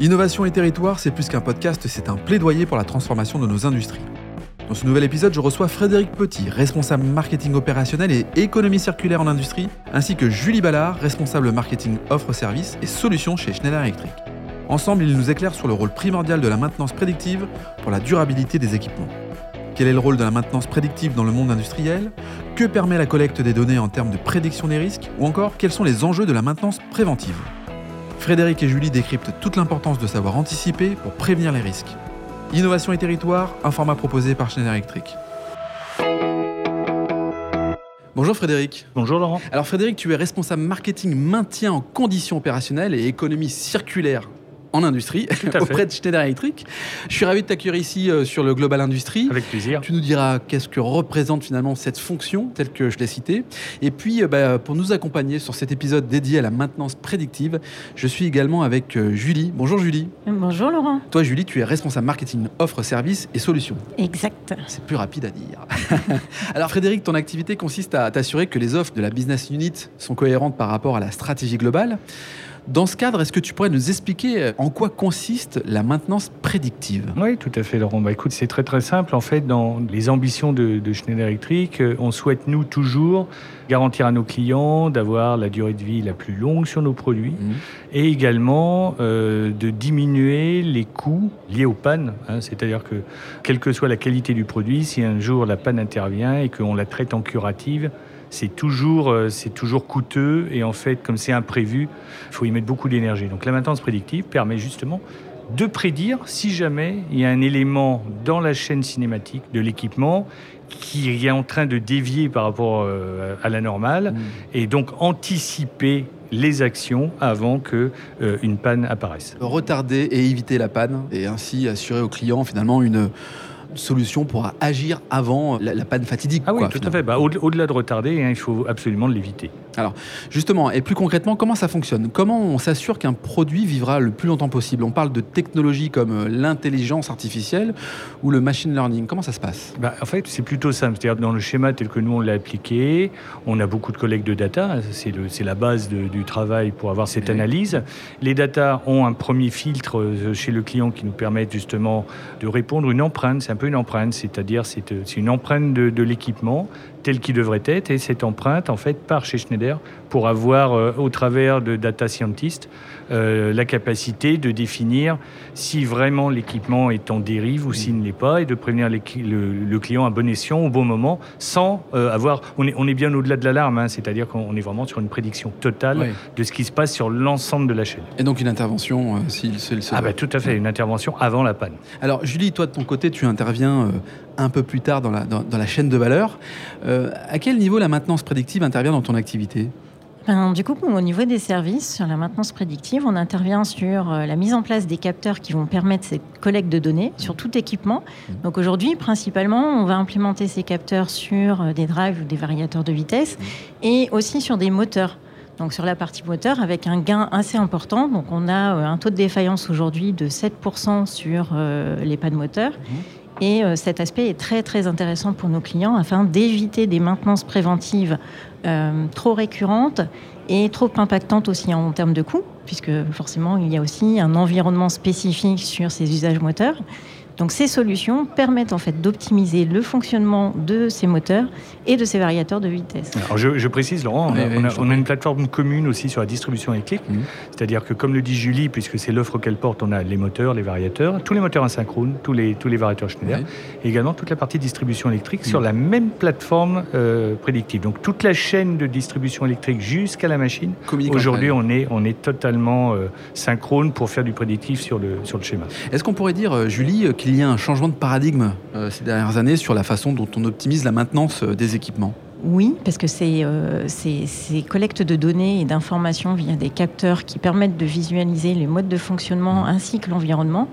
Innovation et territoire, c'est plus qu'un podcast, c'est un plaidoyer pour la transformation de nos industries. Dans ce nouvel épisode, je reçois Frédéric Petit, responsable marketing opérationnel et économie circulaire en industrie, ainsi que Julie Ballard, responsable marketing offre services et solutions chez Schneider Electric. Ensemble, ils nous éclairent sur le rôle primordial de la maintenance prédictive pour la durabilité des équipements. Quel est le rôle de la maintenance prédictive dans le monde industriel? Que permet la collecte des données en termes de prédiction des risques? Ou encore, quels sont les enjeux de la maintenance préventive? Frédéric et Julie décryptent toute l'importance de savoir anticiper pour prévenir les risques. Innovation et territoire, un format proposé par Schneider Electric. Bonjour Frédéric. Bonjour Laurent. Alors Frédéric, tu es responsable marketing maintien en conditions opérationnelles et économie circulaire en industrie auprès de Schneider Electric. Je suis ravi de t'accueillir ici euh, sur le Global Industrie. Avec plaisir. Tu nous diras qu'est-ce que représente finalement cette fonction telle que je l'ai citée. Et puis euh, bah, pour nous accompagner sur cet épisode dédié à la maintenance prédictive, je suis également avec euh, Julie. Bonjour Julie. Bonjour Laurent. Toi Julie, tu es responsable marketing offre, services et solutions. Exact. C'est plus rapide à dire. Alors Frédéric, ton activité consiste à t'assurer que les offres de la business unit sont cohérentes par rapport à la stratégie globale. Dans ce cadre, est-ce que tu pourrais nous expliquer euh, en quoi consiste la maintenance prédictive? Oui, tout à fait, Laurent. Bah, écoute, c'est très très simple. En fait, dans les ambitions de, Schneider Electric, euh, on souhaite, nous, toujours garantir à nos clients d'avoir la durée de vie la plus longue sur nos produits mmh. et également euh, de diminuer les coûts liés aux pannes. Hein. C'est-à-dire que, quelle que soit la qualité du produit, si un jour la panne intervient et qu'on la traite en curative, c'est toujours, euh, c'est toujours coûteux et en fait, comme c'est imprévu, il faut y mettre beaucoup d'énergie. Donc la maintenance prédictive permet justement de prédire si jamais il y a un élément dans la chaîne cinématique de l'équipement qui est en train de dévier par rapport euh, à la normale mmh. et donc anticiper les actions avant que euh, une panne apparaisse. Retarder et éviter la panne et ainsi assurer au client finalement une solution pour agir avant la, panne fatidique. Ah oui, tout à fait. Bah, au-delà de retarder, hein, il faut absolument l'éviter. Alors, justement, et plus concrètement, comment ça fonctionne? Comment on s'assure qu'un produit vivra le plus longtemps possible? On parle de technologies comme euh, l'intelligence artificielle ou le machine learning. Comment ça se passe? Bah, En fait, c'est plutôt simple. C'est-à-dire dans le schéma tel que nous, on l'a appliqué, on a beaucoup de collègues de data. C'est la base du travail pour avoir cette analyse. Les data ont un premier filtre euh, chez le client qui nous permet justement de répondre une empreinte. C'est un peu une empreinte, c'est-à-dire c'est euh, une empreinte de, de l'équipement tel qu'il devrait être, et cette empreinte, en fait, part chez Schneider pour avoir, euh, au travers de data scientists, euh, la capacité de définir si vraiment l'équipement est en dérive ou s'il ne l'est pas, et de prévenir le, client à bon escient au bon moment, sans euh, avoir... On est, on est bien au-delà de l'alarme, hein, c'est-à-dire qu'on est vraiment sur une prédiction totale de ce qui se passe sur l'ensemble de la chaîne. Et donc une intervention, s'il se... Ah bah, tout à fait, une intervention avant la panne. Alors Julie, toi de ton côté, tu interviens un peu plus tard dans la, dans, la chaîne de valeur. Euh, à quel niveau la maintenance prédictive intervient dans ton activité? Ben, du coup, au niveau des services, sur la maintenance prédictive, on intervient sur euh, la mise en place des capteurs qui vont permettre cette collecte de données sur tout équipement. Mmh. Donc aujourd'hui, principalement, on va implémenter ces capteurs sur euh, des drives ou des variateurs de vitesse mmh. et aussi sur des moteurs. Donc sur la partie moteur, avec un gain assez important. Donc on a un taux de défaillance aujourd'hui de 7% sur les pannes moteurs. Mmh. Et euh, cet aspect est très très intéressant pour nos clients afin d'éviter des maintenances préventives euh, trop récurrentes et trop impactantes aussi en termes de coûts, puisque forcément il y a aussi un environnement spécifique sur ces usages moteurs. Donc ces solutions permettent en fait d'optimiser le fonctionnement de ces moteurs et de ces variateurs de vitesse. Alors je, précise Laurent, on, a, une plateforme commune aussi sur la distribution électrique, mmh. c'est-à-dire que comme le dit Julie, puisque c'est l'offre qu'elle porte, on a les moteurs, les variateurs, tous les moteurs asynchrones, tous les, tous les variateurs Schneider, et également toute la partie distribution électrique sur mmh. la même plateforme euh, prédictive. Donc toute la chaîne de distribution électrique jusqu'à la machine, aujourd'hui on est, on est totalement euh, synchrone pour faire du prédictif sur le, sur le schéma. Est-ce qu'on pourrait dire, euh, Julie, il y a un changement de paradigme euh, ces dernières années sur la façon dont on optimise la maintenance euh, des équipements. Oui, parce que euh, ces, ces, collectes de données et d'informations via des capteurs qui permettent de visualiser les modes de fonctionnement ainsi que l'environnement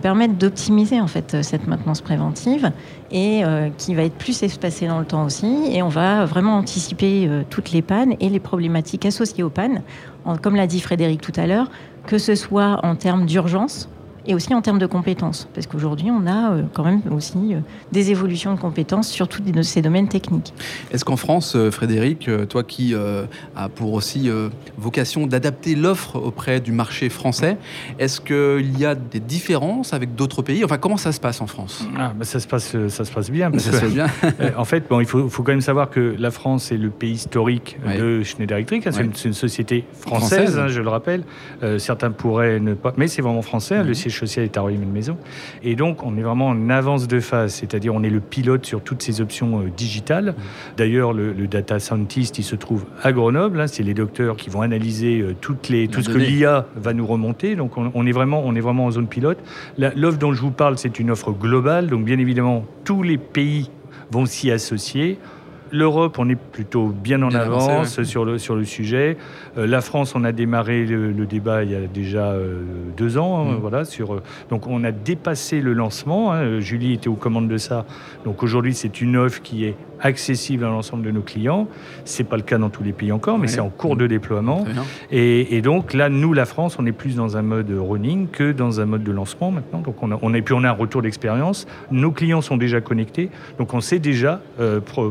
permettent d'optimiser en fait cette maintenance préventive et qui va être plus espacée dans le temps aussi. Et on va vraiment anticiper toutes les pannes et les problématiques associées aux pannes, comme l'a dit Frédéric tout à l'heure, que ce soit en termes d'urgence et aussi en termes de compétences, parce qu'aujourd'hui, on a euh, quand même aussi euh, des évolutions de compétences sur tous ces domaines techniques. Est-ce qu'en France, euh, Frédéric, toi qui as pour aussi vocation d'adapter l'offre auprès du marché français, est-ce qu'il y a des différences avec d'autres pays? Enfin, comment ça se passe en France? Ah, bah, ça, se passe, ça se passe bien. ça se passe bien. en fait, bon, il faut, faut, quand même savoir que la France est le pays historique de Schneider Electric. Hein, c'est une, société française, hein, je le rappelle. certains pourraient ne pas... Mais c'est vraiment français. Hein, le siège social est à Rueil-Malmaison. Et donc, on est vraiment en avance de phase, c'est-à-dire on est le pilote sur toutes ces options euh, digitales. D'ailleurs, le, data scientist, il se trouve à Grenoble. Hein. c'est les docteurs qui vont analyser euh, toutes les, tout ce que l'IA va nous remonter. Donc, on, est vraiment, on est vraiment en zone pilote. L'offre dont je vous parle, c'est une offre globale. Donc, bien évidemment, tous les pays vont s'y associer. L'Europe, on est plutôt bien en avance sur, le, sur le sujet. Euh, la France, on a démarré le, débat il y a déjà euh, deux ans. Hein, mm. voilà, sur, euh, donc on a dépassé le lancement. Hein. Julie était aux commandes de ça. Donc aujourd'hui, c'est une offre qui est accessible à l'ensemble de nos clients. C'est pas le cas dans tous les pays encore, mais c'est en cours de déploiement. Et, donc là, nous, la France, on est plus dans un mode running que dans un mode de lancement maintenant. Donc on a, on a, puis on a un retour d'expérience. Nos clients sont déjà connectés, donc on sait déjà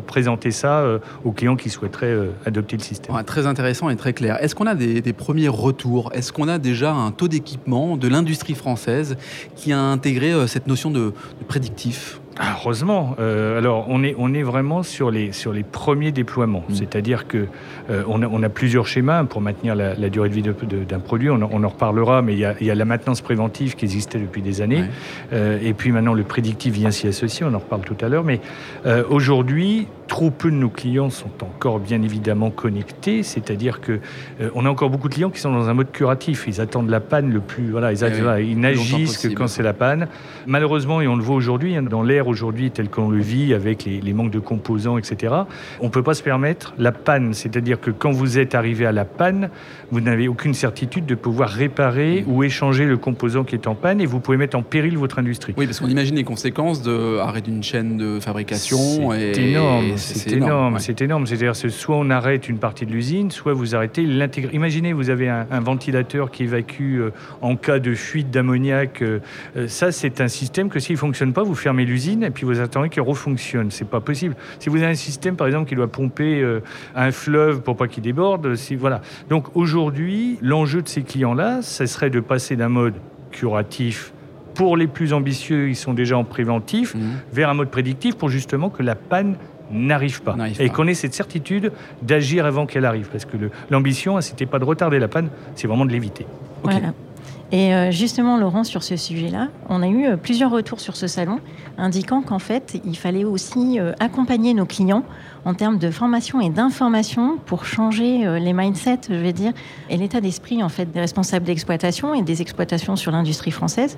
présenter ça euh, aux clients qui souhaiteraient euh, adopter le système. très intéressant et très clair. Est-ce qu'on a des, premiers retours? Est-ce qu'on a déjà un taux d'équipement de l'industrie française qui a intégré cette notion de prédictif? Ah, heureusement. Euh, alors, on est, on est vraiment sur les, sur les premiers déploiements. Mm. C'est-à-dire que euh, on, a, on, a, plusieurs schémas pour maintenir la, durée de vie d'un produit. On, on, en reparlera, mais il y, a, il y, a, la maintenance préventive qui existait depuis des années. Euh, et puis maintenant, le prédictif vient s'y associer. On en reparle tout à l'heure. Mais aujourd'hui, trop peu de nos clients sont encore bien évidemment connectés. C'est-à-dire que on a encore beaucoup de clients qui sont dans un mode curatif. Ils attendent la panne le plus. Voilà, ils, eh ils n'agissent que quand c'est la panne. Malheureusement, et on le voit aujourd'hui, hein, dans l'ère aujourd'hui tel qu'on le vit avec les, manques de composants, etc., on ne peut pas se permettre la panne. C'est-à-dire que quand vous êtes arrivé à la panne, vous n'avez aucune certitude de pouvoir réparer ou échanger le composant qui est en panne et vous pouvez mettre en péril votre industrie. Oui, parce qu'on imagine les conséquences de arrêt d'une chaîne de fabrication. C'est énorme, c'est énorme, c'est énorme. C'est-à-dire soit on arrête une partie de l'usine, soit vous arrêtez l'intégration. Imaginez, vous avez un, ventilateur qui évacue euh, en cas de fuite d'ammoniac. Euh, euh, ça, c'est un système que s'il ne fonctionne pas, vous fermez l'usine et puis vous attendez qu'il refonctionne. C'est pas possible. Si vous avez un système, par exemple, qui doit pomper euh, un fleuve pour pas qu'il déborde, si, voilà. Donc aujourd'hui, l'enjeu de ces clients-là, ce serait de passer d'un mode curatif pour les plus ambitieux, ils sont déjà en préventif, mmh. vers un mode prédictif pour justement que la panne n'arrive pas. Et qu'on ait cette certitude d'agir avant qu'elle arrive. Parce que l'ambition, ce n'était pas de retarder la panne, c'est vraiment de l'éviter. Voilà. Et euh, justement, Laurent, sur ce sujet-là, on a eu euh, plusieurs retours sur ce salon indiquant qu'en fait, il fallait aussi euh, accompagner nos clients en termes de formation et d'information pour changer les mindsets, je vais dire, et l'état d'esprit en fait des responsables d'exploitation et des exploitations sur l'industrie française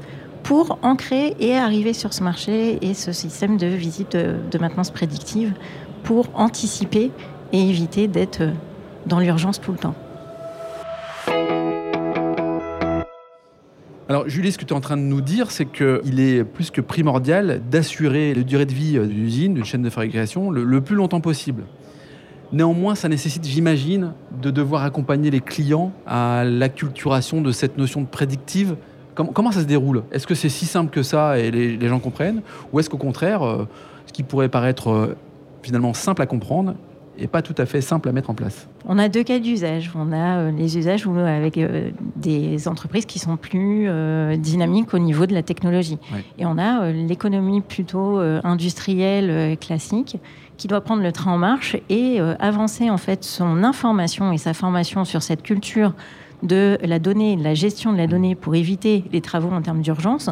pour ancrer et arriver sur ce marché et ce système de visite de maintenance prédictive pour anticiper et éviter d'être dans l'urgence tout le temps. Alors Julie, ce que tu es en train de nous dire, c'est qu'il est plus que primordial d'assurer la durée de vie d'une usine, d'une chaîne de fabrication, le, plus longtemps possible. Néanmoins, ça nécessite, j'imagine, de devoir accompagner les clients à l'acculturation de cette notion de prédictive. Comment, ça se déroule? Est-ce que c'est si simple que ça et les, gens comprennent? Ou est-ce qu'au contraire, euh, ce qui pourrait paraître euh, finalement simple à comprendre et pas tout à fait simple à mettre en place? On a deux cas d'usage. On a euh, les usages avec euh, des entreprises qui sont plus euh, dynamiques au niveau de la technologie. Et on a l'économie plutôt industrielle classique qui doit prendre le train en marche et avancer en fait son information et sa formation sur cette culture de la donnée, de la gestion de la donnée pour éviter les travaux en termes d'urgence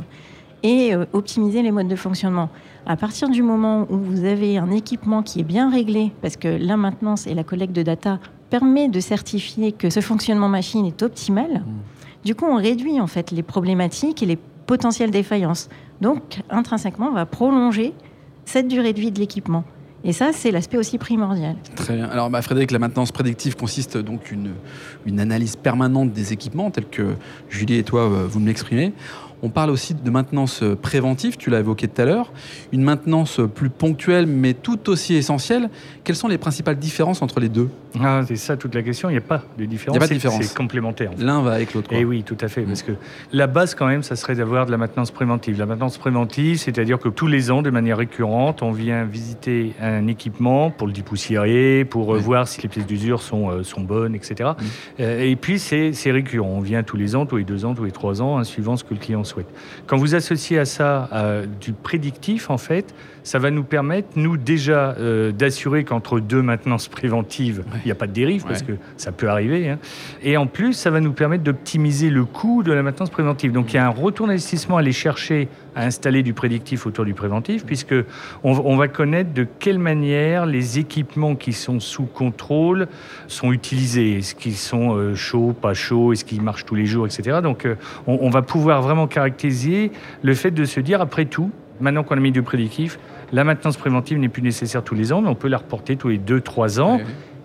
et optimiser les modes de fonctionnement. À partir du moment où vous avez un équipement qui est bien réglé, parce que la maintenance et la collecte de data permet de certifier que ce fonctionnement machine est optimal, mmh. du coup, on réduit en fait les problématiques et les potentielles défaillances. Donc, intrinsèquement, on va prolonger cette durée de vie de l'équipement. Et ça, c'est l'aspect aussi primordial. Très bien. Alors, bah, Frédéric, la maintenance prédictive consiste donc une, une analyse permanente des équipements, tels que Julie et toi, euh, vous me l'exprimez. On parle aussi de maintenance préventive, tu l'as évoqué tout à l'heure, une maintenance plus ponctuelle mais tout aussi essentielle. Quelles sont les principales différences entre les deux? Ah, C'est ça toute la question, il n'y a pas de différence. Il n'y a pas de différence. C'est complémentaire. L'un va avec l'autre. Et eh oui, tout à fait, parce que la base quand même, ça serait d'avoir de la maintenance préventive. La maintenance préventive, c'est-à-dire que tous les ans, de manière récurrente, on vient visiter un équipement pour le dépoussiérer, pour euh, voir si les pièces d'usure sont, euh, sont bonnes, etc. Euh, et puis c'est récurrent, on vient tous les ans, tous les deux ans, tous les trois ans, hein, suivant ce que le client souhaite. Quand vous associez à ça du prédictif, en fait, ça va nous permettre, nous, déjà, euh, d'assurer qu'entre deux maintenances préventives, il n'y a pas de dérive, parce que ça peut arriver. Hein. Et en plus, ça va nous permettre d'optimiser le coût de la maintenance préventive. Donc, il y a un retour d'investissement à aller chercher à installer du prédictif autour du préventif, puisque on, va connaître de quelle manière les équipements qui sont sous contrôle sont utilisés. Est-ce qu'ils sont euh, chauds, pas chauds, est-ce qu'ils marchent tous les jours, etc. Donc, euh, on, va pouvoir vraiment caractériser le fait de se dire, après tout, maintenant qu'on a mis du prédictif, la maintenance préventive n'est plus nécessaire tous les ans, mais on peut la reporter tous les 2-3 ans.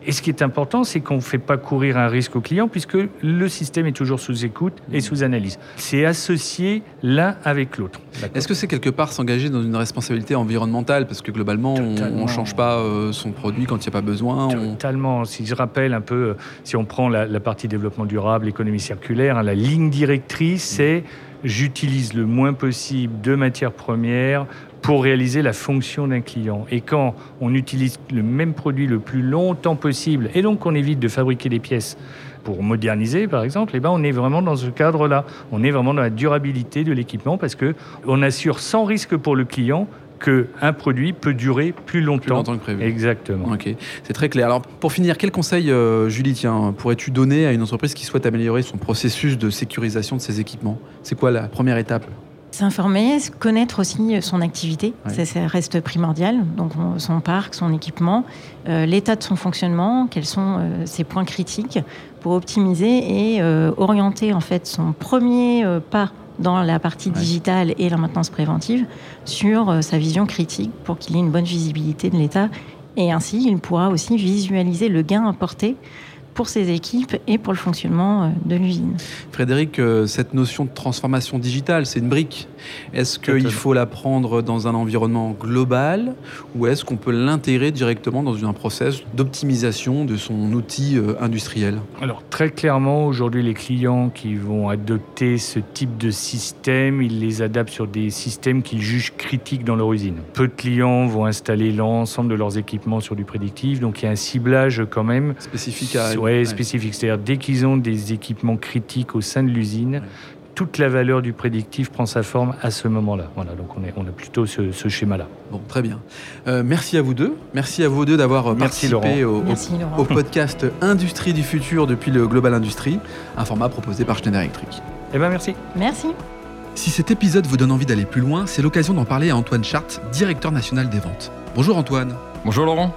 Et ce qui est important, c'est qu'on ne fait pas courir un risque au client puisque le système est toujours sous écoute et sous analyse. C'est associé l'un avec l'autre. Est-ce que c'est quelque part s'engager dans une responsabilité environnementale Parce que globalement, on ne change pas euh, son produit quand il n'y a pas besoin. Totalement. Si je rappelle un peu, euh, si on prend la, partie développement durable, économie circulaire, hein, la ligne directrice, c'est j'utilise le moins possible de matières premières pour réaliser la fonction d'un client. Et quand on utilise le même produit le plus longtemps possible, et donc on évite de fabriquer des pièces pour moderniser, par exemple, eh ben on est vraiment dans ce cadre-là. On est vraiment dans la durabilité de l'équipement parce que on assure sans risque pour le client qu'un produit peut durer plus longtemps. Plus longtemps que prévu. Exactement. Ok, c'est très clair. Alors, pour finir, quel conseil, euh, Julie, tiens, pourrais-tu donner à une entreprise qui souhaite améliorer son processus de sécurisation de ses équipements? C'est quoi la première étape? S'informer, connaître aussi son activité, ça, reste primordial. Donc son parc, son équipement, euh, l'état de son fonctionnement, quels sont euh, ses points critiques pour optimiser et orienter en fait son premier pas dans la partie digitale et la maintenance préventive sur euh, sa vision critique pour qu'il ait une bonne visibilité de l'état. Et ainsi, il pourra aussi visualiser le gain apporté pour ses équipes et pour le fonctionnement euh, de l'usine. Frédéric, euh, cette notion de transformation digitale, c'est une brique. Est-ce qu'il faut la prendre dans un environnement global ou est-ce qu'on peut l'intégrer directement dans un process d'optimisation de son outil euh, industriel? Alors très clairement, aujourd'hui, les clients qui vont adopter ce type de système, ils les adaptent sur des systèmes qu'ils jugent critiques dans leur usine. Peu de clients vont installer l'ensemble de leurs équipements sur du prédictif, donc il y a un ciblage quand même spécifique à ouais, spécifique. C'est-à-dire dès qu'ils ont des équipements critiques au sein de l'usine, toute la valeur du prédictif prend sa forme à ce moment-là. Voilà, donc on, est, on a plutôt ce, schéma-là. Bon, très bien. Euh, merci à vous deux. Merci à vous deux d'avoir participé au, au, podcast Industrie du futur depuis le Global Industrie, un format proposé par Schneider Electric. Eh bien, merci. Merci. Si cet épisode vous donne envie d'aller plus loin, c'est l'occasion d'en parler à Antoine Chart, directeur national des ventes. Bonjour Antoine. Bonjour Laurent.